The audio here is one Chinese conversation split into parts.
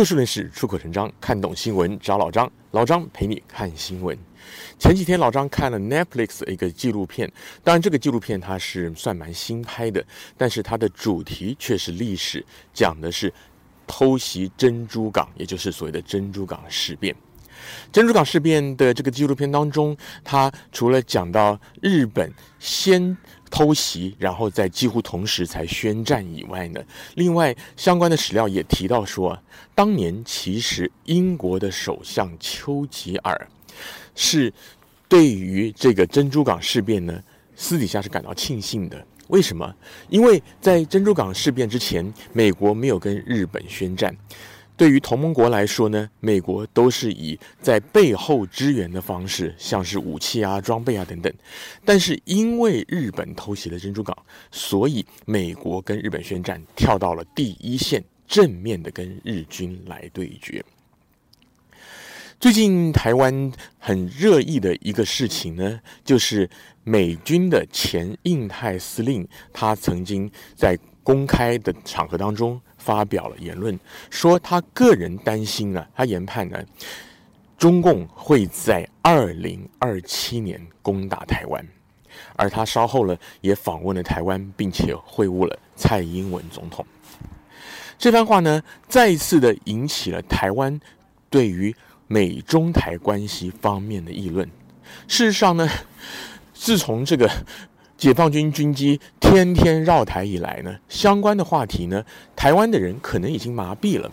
就事论事，出口成章，看懂新闻找老张，老张陪你看新闻。前几天老张看了 Netflix 一个纪录片，当然这个纪录片它是算蛮新拍的，但是它的主题却是历史，讲的是偷袭珍珠港，也就是所谓的珍珠港事变。珍珠港事变的这个纪录片当中，它除了讲到日本先偷袭，然后在几乎同时才宣战以外呢，另外相关的史料也提到说，当年其实英国的首相丘吉尔。是对于这个珍珠港事变呢，私底下是感到庆幸的。为什么？因为在珍珠港事变之前，美国没有跟日本宣战。对于同盟国来说呢，美国都是以在背后支援的方式，像是武器啊、装备啊等等。但是因为日本偷袭了珍珠港，所以美国跟日本宣战，跳到了第一线，正面的跟日军来对决。最近台湾很热议的一个事情呢，就是美军的前印太司令，他曾经在公开的场合当中发表了言论，说他个人担心啊，他研判呢，中共会在二零二七年攻打台湾，而他稍后呢也访问了台湾，并且会晤了蔡英文总统。这番话呢，再一次的引起了台湾对于美中台关系方面的议论，事实上呢，自从这个解放军军机天天绕台以来呢，相关的话题呢，台湾的人可能已经麻痹了，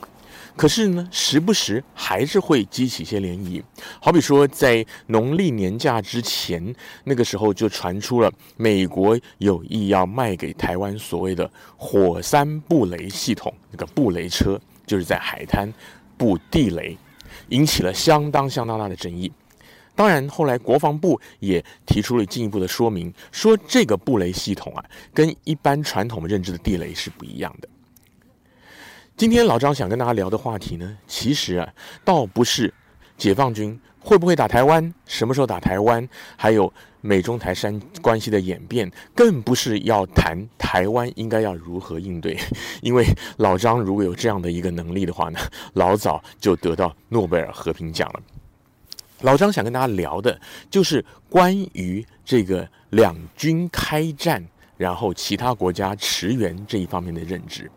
可是呢，时不时还是会激起一些涟漪。好比说，在农历年假之前，那个时候就传出了美国有意要卖给台湾所谓的火山布雷系统，那个布雷车就是在海滩布地雷。引起了相当相当大的争议。当然，后来国防部也提出了进一步的说明，说这个布雷系统啊，跟一般传统认知的地雷是不一样的。今天老张想跟大家聊的话题呢，其实啊，倒不是解放军会不会打台湾，什么时候打台湾，还有美中台山关系的演变，更不是要谈台湾应该要如何应对。因为老张如果有这样的一个能力的话呢，老早就得到诺贝尔和平奖了。老张想跟大家聊的就是关于这个两军开战，然后其他国家驰援这一方面的认知。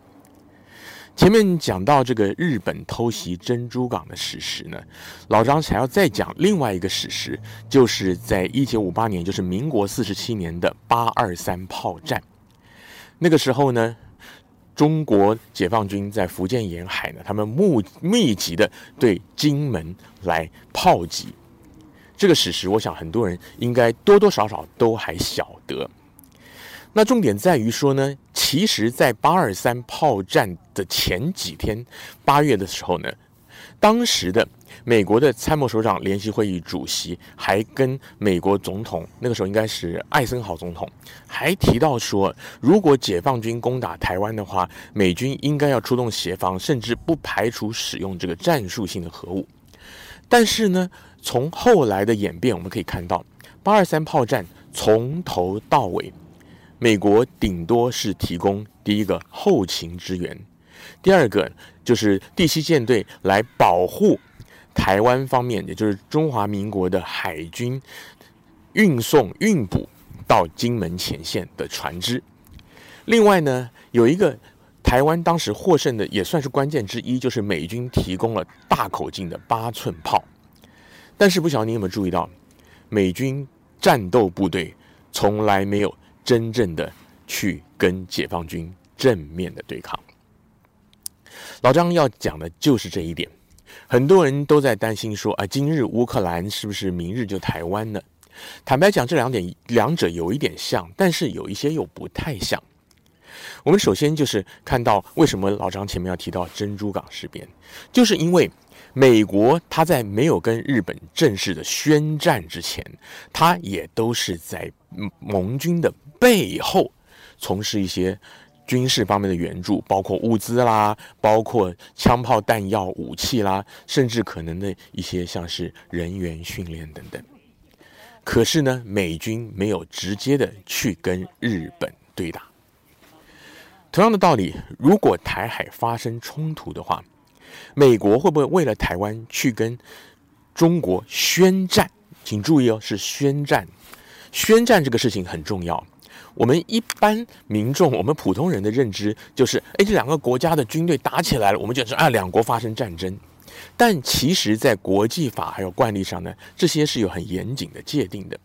前面讲到这个日本偷袭珍珠港的史实呢，老张还要再讲另外一个史实，就是在一九五八年，就是民国四十七年的八二三炮战。那个时候呢，中国解放军在福建沿海呢，他们密密集的对金门来炮击。这个史实，我想很多人应该多多少少都还晓得。那重点在于说呢，其实，在八二三炮战的前几天，八月的时候呢，当时的美国的参谋首长联席会议主席还跟美国总统，那个时候应该是艾森豪总统，还提到说，如果解放军攻打台湾的话，美军应该要出动协防，甚至不排除使用这个战术性的核武。但是呢，从后来的演变，我们可以看到，八二三炮战从头到尾。美国顶多是提供第一个后勤支援，第二个就是第七舰队来保护台湾方面，也就是中华民国的海军运送运补到金门前线的船只。另外呢，有一个台湾当时获胜的也算是关键之一，就是美军提供了大口径的八寸炮。但是不晓得你有没有注意到，美军战斗部队从来没有。真正的去跟解放军正面的对抗，老张要讲的就是这一点。很多人都在担心说啊，今日乌克兰是不是明日就台湾呢？坦白讲，这两点两者有一点像，但是有一些又不太像。我们首先就是看到为什么老张前面要提到珍珠港事变，就是因为。美国他在没有跟日本正式的宣战之前，他也都是在盟军的背后从事一些军事方面的援助，包括物资啦，包括枪炮弹药、武器啦，甚至可能的一些像是人员训练等等。可是呢，美军没有直接的去跟日本对打。同样的道理，如果台海发生冲突的话，美国会不会为了台湾去跟中国宣战？请注意哦，是宣战。宣战这个事情很重要。我们一般民众，我们普通人的认知就是：哎，这两个国家的军队打起来了，我们就说啊，两国发生战争。但其实，在国际法还有惯例上呢，这些是有很严谨的界定的。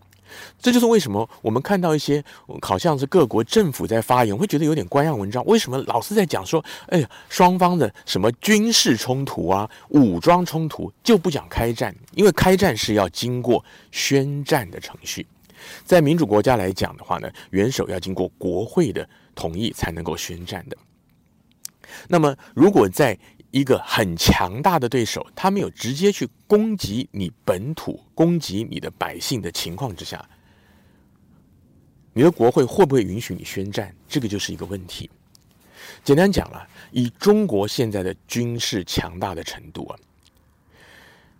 这就是为什么我们看到一些好像是各国政府在发言，会觉得有点官样文章。为什么老是在讲说，哎呀，双方的什么军事冲突啊、武装冲突就不讲开战？因为开战是要经过宣战的程序。在民主国家来讲的话呢，元首要经过国会的同意才能够宣战的。那么，如果在一个很强大的对手，他没有直接去攻击你本土、攻击你的百姓的情况之下，你的国会会不会允许你宣战？这个就是一个问题。简单讲了，以中国现在的军事强大的程度啊，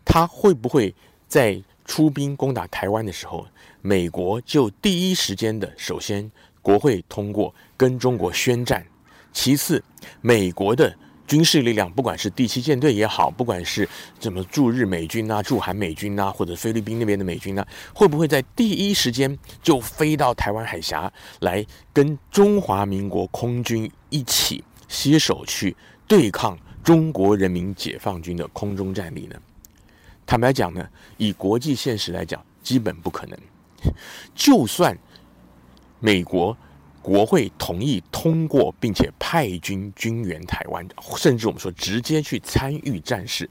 他会不会在出兵攻打台湾的时候，美国就第一时间的首先国会通过跟中国宣战，其次美国的。军事力量，不管是第七舰队也好，不管是怎么驻日美军啊、驻韩美军啊，或者菲律宾那边的美军呐、会不会在第一时间就飞到台湾海峡来跟中华民国空军一起携手去对抗中国人民解放军的空中战力呢？坦白讲呢，以国际现实来讲，基本不可能。就算美国。国会同意通过，并且派军军援台湾，甚至我们说直接去参与战事，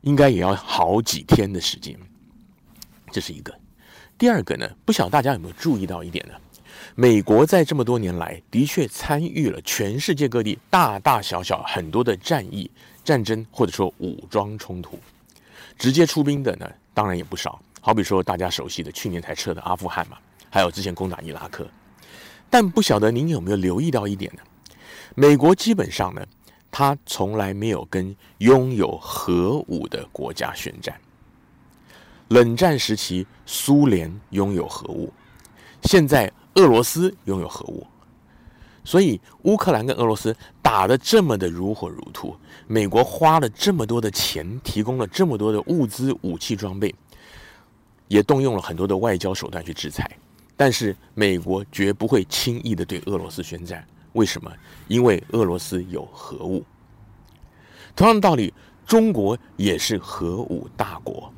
应该也要好几天的时间。这是一个。第二个呢，不晓得大家有没有注意到一点呢？美国在这么多年来的确参与了全世界各地大大小小很多的战役、战争或者说武装冲突，直接出兵的呢，当然也不少。好比说大家熟悉的去年才撤的阿富汗嘛。还有之前攻打伊拉克，但不晓得您有没有留意到一点呢？美国基本上呢，他从来没有跟拥有核武的国家宣战。冷战时期，苏联拥有核武，现在俄罗斯拥有核武，所以乌克兰跟俄罗斯打得这么的如火如荼，美国花了这么多的钱，提供了这么多的物资、武器装备，也动用了很多的外交手段去制裁。但是美国绝不会轻易的对俄罗斯宣战，为什么？因为俄罗斯有核武。同样的道理，中国也是核武大国。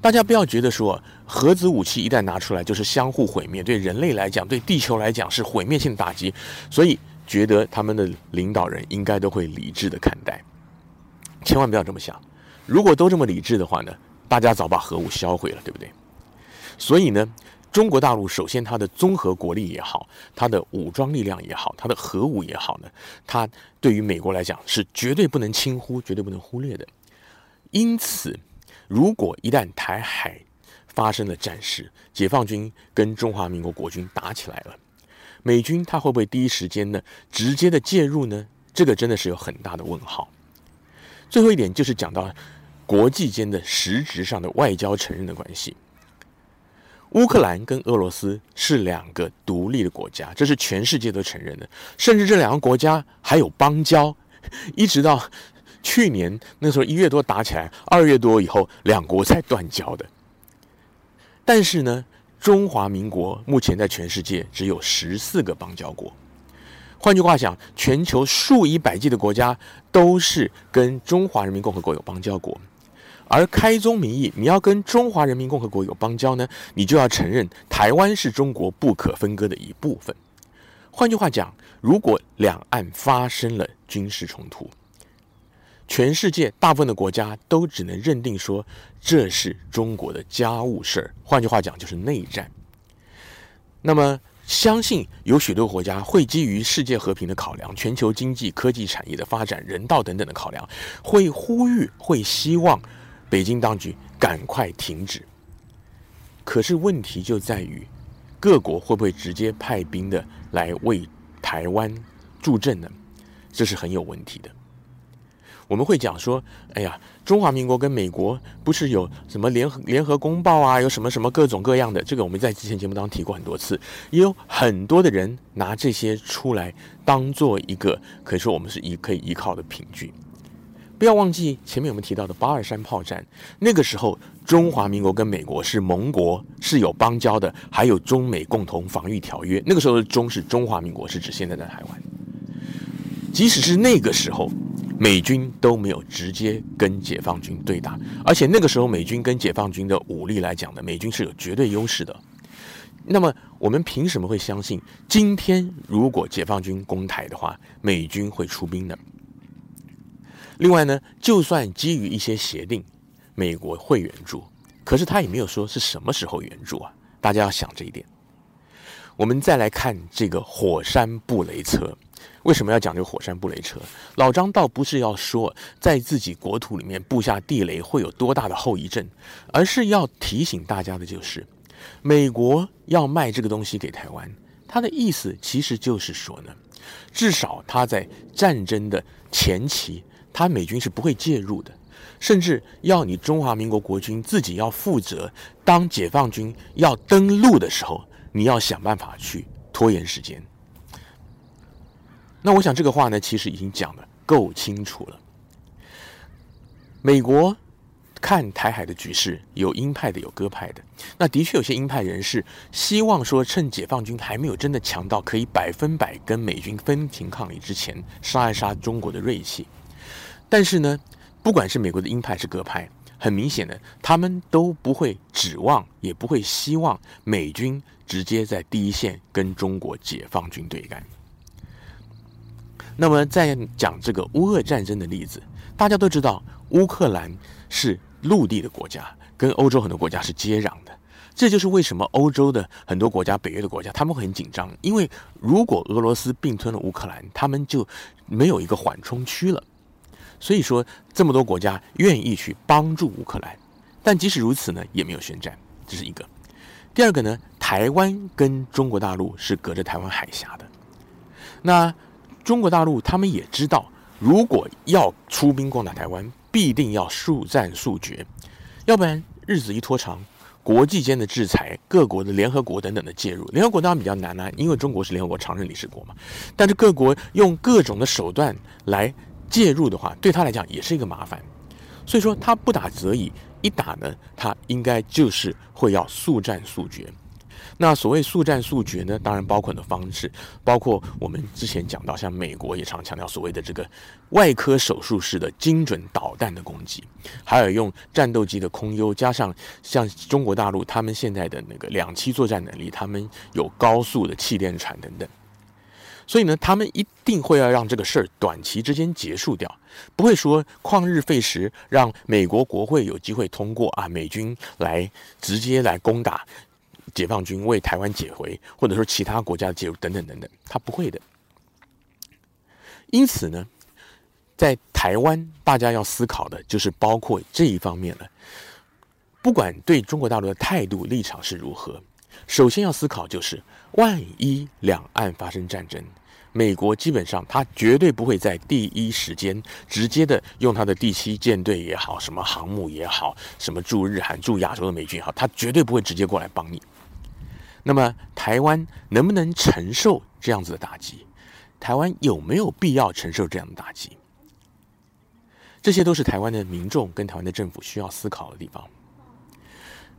大家不要觉得说核子武器一旦拿出来就是相互毁灭，对人类来讲，对地球来讲是毁灭性打击，所以觉得他们的领导人应该都会理智的看待。千万不要这么想，如果都这么理智的话呢，大家早把核武销毁了，对不对？所以呢，中国大陆首先，它的综合国力也好，它的武装力量也好，它的核武也好呢，它对于美国来讲是绝对不能轻忽、绝对不能忽略的。因此，如果一旦台海发生了战事，解放军跟中华民国国军打起来了，美军他会不会第一时间呢直接的介入呢？这个真的是有很大的问号。最后一点就是讲到国际间的实质上的外交承认的关系。乌克兰跟俄罗斯是两个独立的国家，这是全世界都承认的。甚至这两个国家还有邦交，一直到去年那时候一月多打起来，二月多以后两国才断交的。但是呢，中华民国目前在全世界只有十四个邦交国。换句话讲，全球数以百计的国家都是跟中华人民共和国有邦交国。而开宗明义，你要跟中华人民共和国有邦交呢，你就要承认台湾是中国不可分割的一部分。换句话讲，如果两岸发生了军事冲突，全世界大部分的国家都只能认定说这是中国的家务事儿。换句话讲，就是内战。那么，相信有许多国家会基于世界和平的考量、全球经济、科技产业的发展、人道等等的考量，会呼吁、会希望。北京当局赶快停止。可是问题就在于，各国会不会直接派兵的来为台湾助阵呢？这是很有问题的。我们会讲说，哎呀，中华民国跟美国不是有什么联合联合公报啊，有什么什么各种各样的，这个我们在之前节目当中提过很多次，也有很多的人拿这些出来当做一个可以说我们是依可以依靠的凭据。不要忘记前面我们提到的八二三炮战，那个时候中华民国跟美国是盟国，是有邦交的，还有中美共同防御条约。那个时候的中是中华民国，是指现在的台湾。即使是那个时候，美军都没有直接跟解放军对打，而且那个时候美军跟解放军的武力来讲呢，美军是有绝对优势的。那么我们凭什么会相信，今天如果解放军攻台的话，美军会出兵呢？另外呢，就算基于一些协定，美国会援助，可是他也没有说是什么时候援助啊。大家要想这一点。我们再来看这个火山布雷车，为什么要讲这个火山布雷车？老张倒不是要说在自己国土里面布下地雷会有多大的后遗症，而是要提醒大家的就是，美国要卖这个东西给台湾，他的意思其实就是说呢，至少他在战争的前期。他美军是不会介入的，甚至要你中华民国国军自己要负责。当解放军要登陆的时候，你要想办法去拖延时间。那我想这个话呢，其实已经讲得够清楚了。美国看台海的局势，有鹰派的，有鸽派的。那的确有些鹰派人士希望说，趁解放军还没有真的强到可以百分百跟美军分庭抗礼之前，杀一杀中国的锐气。但是呢，不管是美国的鹰派是鸽派，很明显的，他们都不会指望，也不会希望美军直接在第一线跟中国解放军对干。那么，在讲这个乌俄战争的例子，大家都知道，乌克兰是陆地的国家，跟欧洲很多国家是接壤的。这就是为什么欧洲的很多国家、北约的国家，他们会很紧张，因为如果俄罗斯并吞了乌克兰，他们就没有一个缓冲区了。所以说，这么多国家愿意去帮助乌克兰，但即使如此呢，也没有宣战，这是一个。第二个呢，台湾跟中国大陆是隔着台湾海峡的，那中国大陆他们也知道，如果要出兵攻打台湾，必定要速战速决，要不然日子一拖长，国际间的制裁、各国的联合国等等的介入，联合国当然比较难啊，因为中国是联合国常任理事国嘛，但是各国用各种的手段来。介入的话，对他来讲也是一个麻烦，所以说他不打则已，一打呢，他应该就是会要速战速决。那所谓速战速决呢，当然包括的方式，包括我们之前讲到，像美国也常强调所谓的这个外科手术式的精准导弹的攻击，还有用战斗机的空优，加上像中国大陆他们现在的那个两栖作战能力，他们有高速的气垫船等等。所以呢，他们一定会要让这个事儿短期之间结束掉，不会说旷日费时，让美国国会有机会通过啊，美军来直接来攻打解放军，为台湾解围，或者说其他国家的介入等等等等，他不会的。因此呢，在台湾，大家要思考的就是包括这一方面了。不管对中国大陆的态度立场是如何，首先要思考就是，万一两岸发生战争。美国基本上，他绝对不会在第一时间直接的用他的第七舰队也好，什么航母也好，什么驻日韩、驻亚洲的美军也好，他绝对不会直接过来帮你。那么，台湾能不能承受这样子的打击？台湾有没有必要承受这样的打击？这些都是台湾的民众跟台湾的政府需要思考的地方。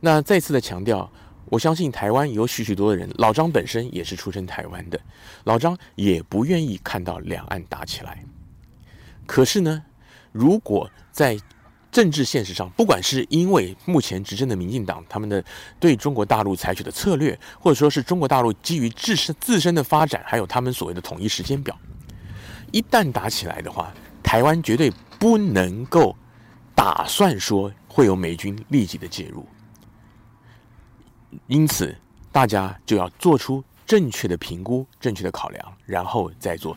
那再次的强调。我相信台湾有许许多的人，老张本身也是出生台湾的，老张也不愿意看到两岸打起来。可是呢，如果在政治现实上，不管是因为目前执政的民进党他们的对中国大陆采取的策略，或者说是中国大陆基于自身自身的发展，还有他们所谓的统一时间表，一旦打起来的话，台湾绝对不能够打算说会有美军立即的介入。因此，大家就要做出正确的评估、正确的考量，然后再做，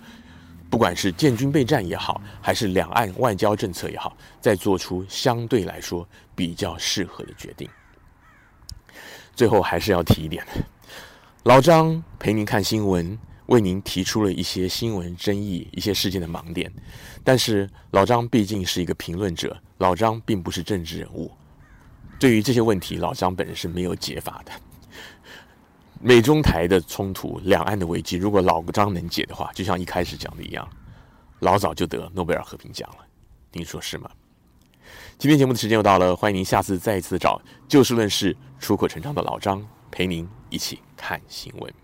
不管是建军备战也好，还是两岸外交政策也好，再做出相对来说比较适合的决定。最后还是要提一点，老张陪您看新闻，为您提出了一些新闻争议、一些事件的盲点。但是老张毕竟是一个评论者，老张并不是政治人物。对于这些问题，老张本人是没有解法的。美中台的冲突、两岸的危机，如果老张能解的话，就像一开始讲的一样，老早就得诺贝尔和平奖了。您说是吗？今天节目的时间又到了，欢迎您下次再一次找就事论事、出口成章的老张陪您一起看新闻。